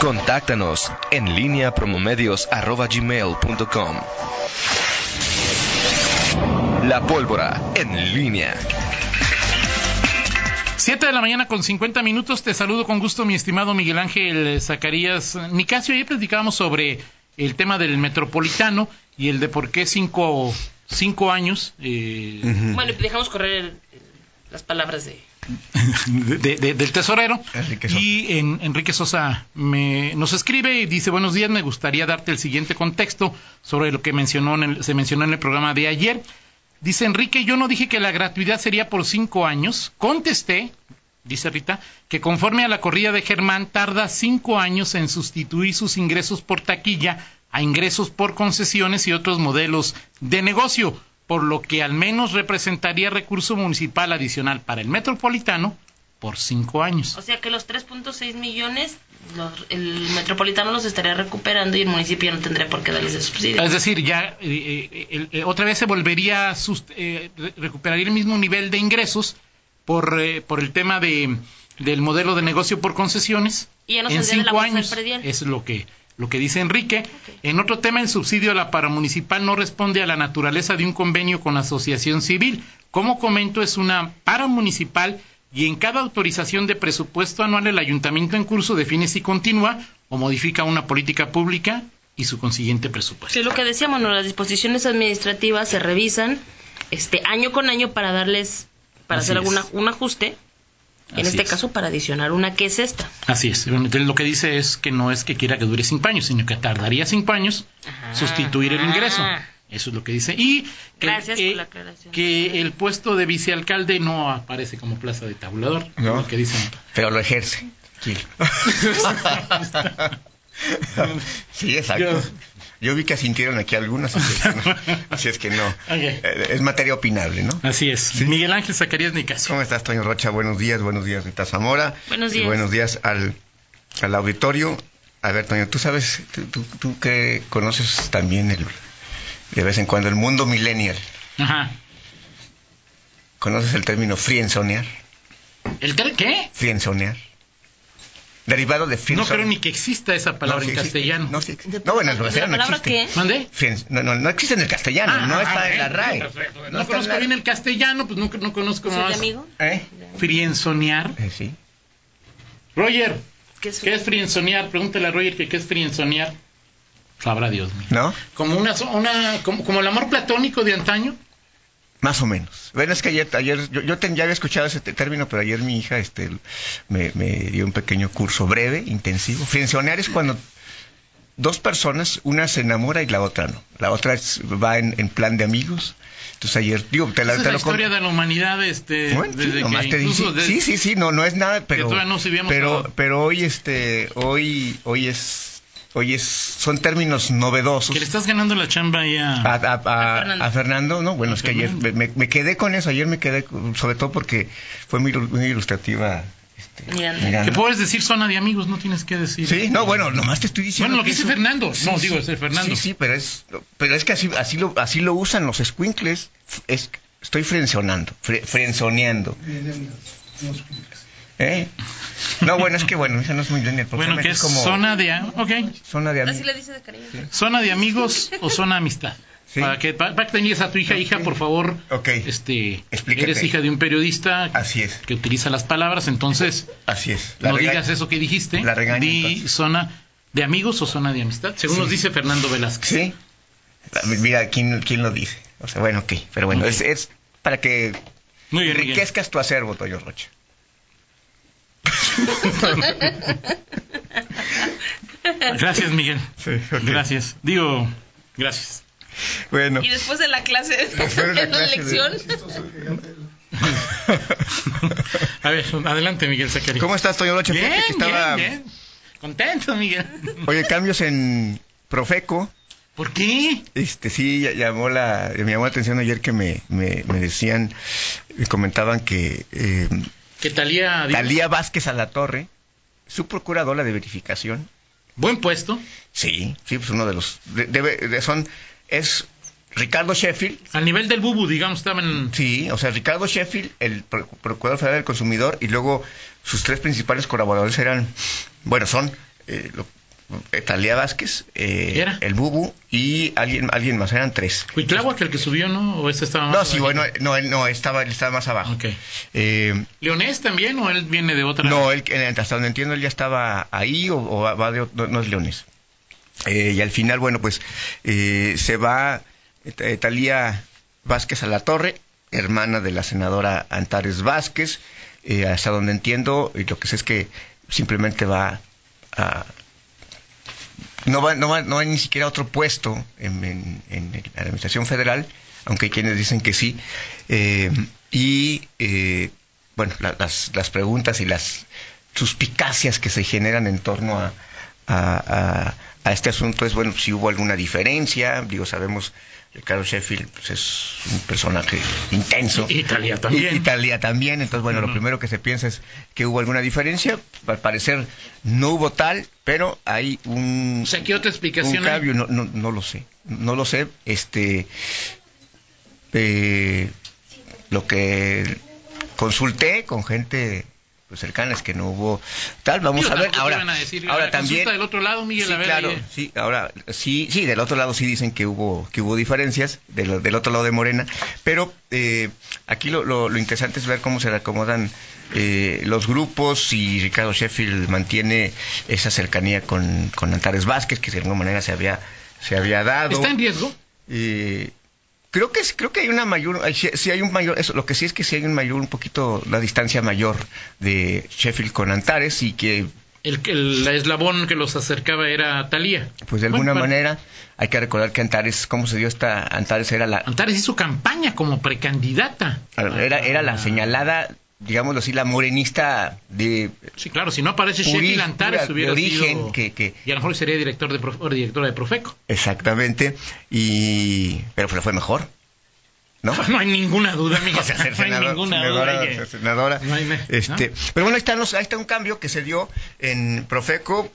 Contáctanos en línea promomedios.com. La pólvora en línea. 7 de la mañana con 50 minutos. Te saludo con gusto, mi estimado Miguel Ángel Zacarías Nicasio. Ayer platicábamos sobre el tema del metropolitano y el de por qué cinco, cinco años. Eh... Bueno, dejamos correr las palabras de del tesorero. Y en, Enrique Sosa me, nos escribe y dice, buenos días, me gustaría darte el siguiente contexto sobre lo que mencionó se mencionó en el programa de ayer. Dice Enrique, yo no dije que la gratuidad sería por cinco años. Contesté, dice Rita, que conforme a la corrida de Germán tarda cinco años en sustituir sus ingresos por taquilla a ingresos por concesiones y otros modelos de negocio por lo que al menos representaría recurso municipal adicional para el metropolitano por cinco años. O sea que los 3.6 millones el metropolitano los estaría recuperando y el municipio no tendría por qué darles el subsidio. Es decir, ya eh, eh, eh, otra vez se volvería a recuperar el mismo nivel de ingresos por, por el tema de, del modelo de negocio por concesiones. Y ya no en cinco años. Es lo que lo que dice Enrique. En otro tema, el subsidio a la paramunicipal no responde a la naturaleza de un convenio con asociación civil. Como comento, es una paramunicipal y en cada autorización de presupuesto anual el ayuntamiento en curso define si continúa o modifica una política pública y su consiguiente presupuesto. Sí, lo que decíamos, las disposiciones administrativas se revisan este año con año para darles, para hacer algún un ajuste en este caso, para adicionar una que es esta. Así es. lo que dice es que no es que quiera que dure cinco años, sino que tardaría cinco años sustituir el ingreso. Eso es lo que dice. Y que, Gracias por la aclaración. que el puesto de vicealcalde no aparece como plaza de tabulador. No, que dicen. pero lo ejerce. Sí, sí exacto. Yo vi que asintieron aquí algunas, así es que no. Eh, es materia opinable, ¿no? Así es. Miguel Ángel Zacarías Nicasio. ¿Cómo estás, Toño Rocha? Buenos días, buenos días, Rita Zamora. Buenos días. buenos días al, al auditorio. A ver, Toño, tú sabes, tú, tú, que conoces también el, de vez en cuando el mundo millennial. Ajá. ¿Conoces el término frienzonear? ¿El qué? Frienzonear derivado de No creo ni que exista esa palabra en castellano. No, no, bueno, en el castellano no existe. Qué? ¿Mande? No, no, no existe en el castellano, ah, no ah, está en la RAE. No, conozco bien el castellano, pues no, no conozco más. amigo? ¿Eh? Frienzonear. Eh, sí. Roger, ¿qué es, ¿qué es frienzonear? Pregúntale a Roger que qué es frienzonear. Sabrá Dios mío. ¿No? Como una, una como, como el amor platónico de antaño. Más o menos. Bueno, es que ayer, ayer yo, yo ya había escuchado ese término, pero ayer mi hija este, me, dio un pequeño curso breve, intensivo. Frenzonear es cuando dos personas, una se enamora y la otra no. La otra va en, plan de amigos. Entonces ayer, digo, te la, es la historia de la humanidad, este, bueno, sí, te dice, sí, sí, sí, no, no es nada, pero, pero, pero hoy, este, hoy, hoy es Oye, son términos novedosos. Que le estás ganando la chamba ahí a, a, Fernando. ¿no? Bueno, es que ayer me, quedé con eso, ayer me quedé, sobre todo porque fue muy, ilustrativa. Este, Que puedes decir zona de amigos, no tienes que decir. Sí, no, bueno, nomás te estoy diciendo. Bueno, lo que, dice Fernando, no, digo, es Fernando. Sí, sí, pero es, pero es que así, así, lo, así lo usan los squinkles. Es, estoy frenzoneando, frenzoneando. ¿Eh? No, bueno, es que bueno, esa no es muy lineal. Bueno, que es, como... zona de... Ok. Zona de amigos. Así le dice de cariño. Zona de amigos o zona amistad. Para que para, que tengas a tu hija, hija, por favor, okay. este, eres hija de un periodista Así es. que utiliza las palabras, entonces Así es. no digas eso que dijiste. La regaña, Di zona de amigos o zona de amistad, según nos dice Fernando Velázquez. Sí. Mira, ¿quién, quién lo dice? O sea, bueno, ok, pero bueno, es, es, para que enriquezcas tu acervo, Toyo Rocha. gracias, Miguel. Gracias. Digo, gracias. Bueno. Y después de la clase, de la, lección. A ver, adelante, Miguel Zacarías. ¿Cómo estás, Toño Rocha? Bien, bien, Contento, Miguel. Oye, cambios en Profeco. ¿Por qué? Este, sí, llamó la, me llamó la atención ayer que me, me, decían, me comentaban que eh, que Talía... Talía Vázquez a la Torre, su procuradora de verificación. Buen puesto. Sí, sí, pues uno de los... son, es Ricardo Sheffield. Al nivel del Bubu, digamos, estaban... Sí, o sea, Ricardo Sheffield, el Procurador Federal del Consumidor, y luego sus tres principales colaboradores eran, bueno, son eh, Talía Vázquez, eh, el Bubu y alguien alguien más, eran tres. ¿Cuitláhuac el que subió, no? ¿O ese estaba más No, sí, bueno, no, él no, estaba, él estaba más abajo. Okay. Eh, ¿Leonés también o él viene de otra? No, él, hasta donde entiendo, él ya estaba ahí o, va de, no, no es Leonés. Eh, y al final, bueno, pues eh, se va eh, Talía Vázquez a la torre, hermana de la senadora Antares Vázquez, hasta donde entiendo, y lo que sé es que simplemente va a... No no no hay ni siquiera otro puesto en, la Administración Federal, aunque hay quienes dicen que sí. y, bueno, las, las preguntas y las suspicacias que se generan en torno a a este asunto es, bueno, si hubo alguna diferencia, digo, sabemos, Ricardo Sheffield pues, es un personaje intenso. Italia también. Italia también, entonces, bueno, lo primero que se piensa es que hubo alguna diferencia, al parecer no hubo tal, pero hay un... O sea, ¿qué otra explicación cambio, no, no, no lo sé, no lo sé, este... Eh, lo que consulté con gente pues cercanas que no hubo tal vamos a ver ahora ahora también del otro lado Miguel sí, claro sí ahora sí sí del otro lado sí dicen que hubo que hubo diferencias del, del otro lado de Morena pero eh, aquí lo, lo, interesante es ver cómo se acomodan eh, los grupos y Ricardo Sheffield mantiene esa cercanía con, con Antares Vázquez que de alguna manera se había se había dado. Está en riesgo eh, Creo que creo que hay una mayor, si hay un mayor, eso, lo que sí es que sí hay un mayor, un poquito la distancia mayor de Sheffield con Antares y que el, el, eslabón que los acercaba era Talía. Pues de alguna manera hay que recordar que Antares, ¿cómo se dio esta? Antares era la... Antares hizo campaña como precandidata. Era, era la señalada, digámoslo así, la morenista de... Sí, claro, si no aparece Sheffield Antares hubiera origen, sido... Que, que, Y a lo mejor sería director de o directora de Profeco. Exactamente, y... pero fue mejor. ¿No? no hay ninguna duda, Miguel. no hay ninguna duda. Senadora, este, Pero bueno, ahí está, ahí está un cambio que se dio en Profeco.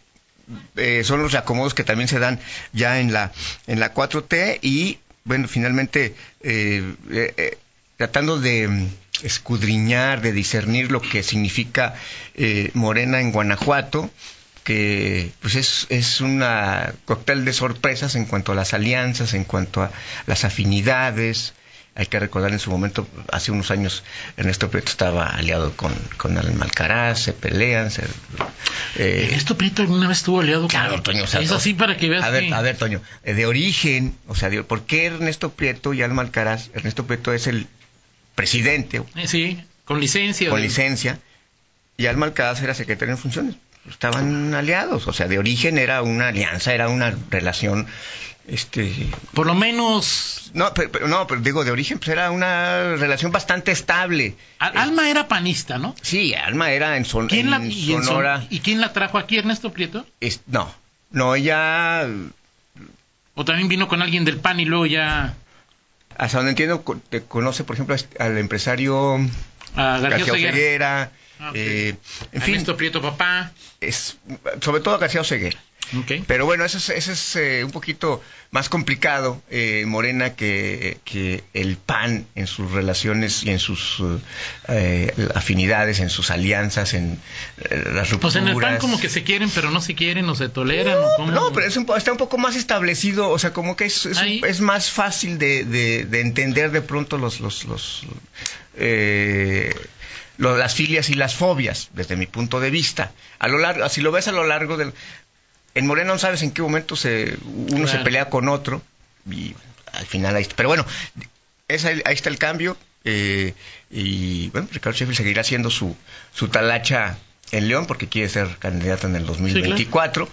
Eh, son los acomodos que también se dan ya en la, en la 4T y, bueno, finalmente eh, eh, tratando de escudriñar, de discernir lo que significa Morena en Guanajuato, que pues es, es una cóctel de sorpresas en cuanto a las alianzas, en cuanto a las afinidades, hay que recordar en su momento, hace unos años, Ernesto Prieto estaba aliado con, con Alcaraz, se pelean. Se, eh, ¿Ernesto Prieto alguna vez estuvo aliado claro, Toño, o Es así para que veas. A ver, a ver, Toño, eh, de origen, o sea, ¿por qué Ernesto Prieto y Alma Alcaraz? Ernesto Prieto es el presidente. Eh, sí, con licencia. Con licencia. Y Alma Alcaraz era secretario en funciones. Estaban aliados, o sea, de origen era una alianza, era una relación este por lo menos no pero, no pero digo de origen pues era una relación bastante estable Alma era panista no sí Alma era en, son, ¿Quién la, Sonora y quién la trajo aquí Ernesto Prieto no no ella o también vino con alguien del PAN y luego ya hasta donde entiendo te conoce por ejemplo al empresario a García Oseguera, ah, eh, en Ernesto fin, Prieto papá. Es sobre todo García Oseguera pero bueno, eso es, es eh, un poquito más complicado, eh, Morena, que, que, el PAN en sus relaciones y en sus eh, afinidades, en sus alianzas, en las rupturas. Pues en el PAN como que se quieren, pero no se quieren o se toleran. No, pero está un poco más establecido, o sea, como que es, es, más fácil de, de, entender de pronto los... los, los las filias y las fobias, desde mi punto de vista. A lo largo, si lo ves a lo largo del, en Morena no sabes en qué momento se, uno se pelea con otro y al final ahí está. Pero bueno, ahí está el cambio eh, y bueno, Ricardo Sheffield seguirá haciendo su, su talacha en León porque quiere ser candidato en el 2024.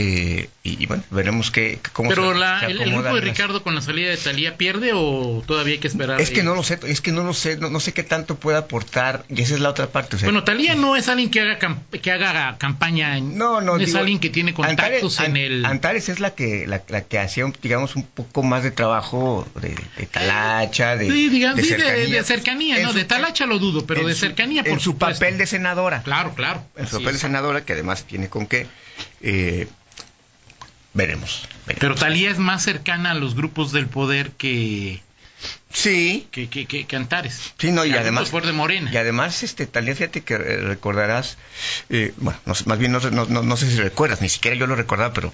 Eh, y, bueno, veremos qué, cómo Pero la, el, grupo de Ricardo con la salida de Talía pierde o todavía hay que esperar. Es que no lo sé, es que no lo sé, no, sé qué tanto puede aportar y esa es la otra parte. bueno, Talía no es alguien que haga que haga campaña, no, no, es alguien que tiene contactos en el. Antares es la que la, que hacía, digamos, un poco más de trabajo de, talacha, de, de, cercanía, no, de talacha lo dudo, pero de cercanía por en su papel de senadora. Claro, claro. En su papel de senadora que además tiene con qué. Eh, veremos, Pero Talía es más cercana a los grupos del poder que, Sí. Que, que, que, Antares. Sí, no, y, además. de Morena. Y además, este, también fíjate que eh, recordarás, eh, bueno, más bien no, no, no, sé si recuerdas, ni siquiera yo lo recordaba, pero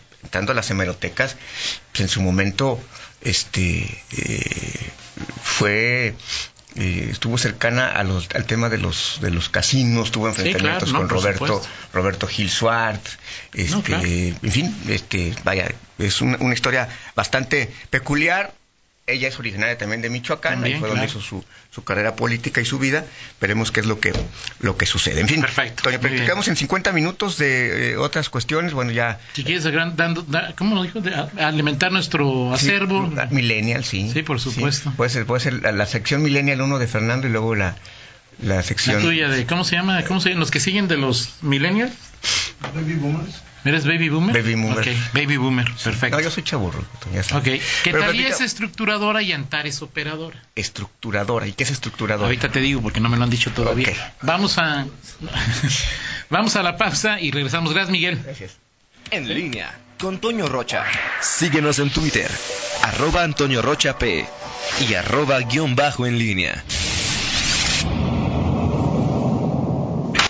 a las hemerotecas, pues en su momento, este, eh, fue estuvo cercana a los, al tema de los de los casinos, tuvo enfrentamientos con Roberto Roberto Gil Suárez, este, en fin, este, vaya, es una historia bastante peculiar ella es originaria también de Michoacán, ahí fue donde hizo su, su, carrera política y su vida. Veremos qué es lo que, lo que sucede. En fin, Perfecto. Toño, practicamos en 50 minutos de eh, otras cuestiones. Bueno, ya. Si quieres, dando, ¿cómo lo dijo? alimentar nuestro acervo. millennial, sí. Sí, por supuesto. Puede ser, puede ser la, sección Millennial uno de Fernando y luego la, la sección. La tuya de, ¿cómo se llama? ¿Cómo se llaman los que siguen de los Millennials? Baby Boomers. ¿Eres baby boomer? Baby boomer. Okay. baby boomer, perfecto. No, yo soy chaburro. Ya ok. ¿Qué tal es estructuradora y Antares operadora? Estructuradora. ¿Y qué es estructuradora? Ahorita te digo porque no me lo han dicho todavía. Vamos a vamos a la pausa y regresamos. Gracias, Miguel. Gracias. En línea con Toño Rocha. Síguenos en Twitter, arroba Antonio Rocha P y arroba guion bajo en línea.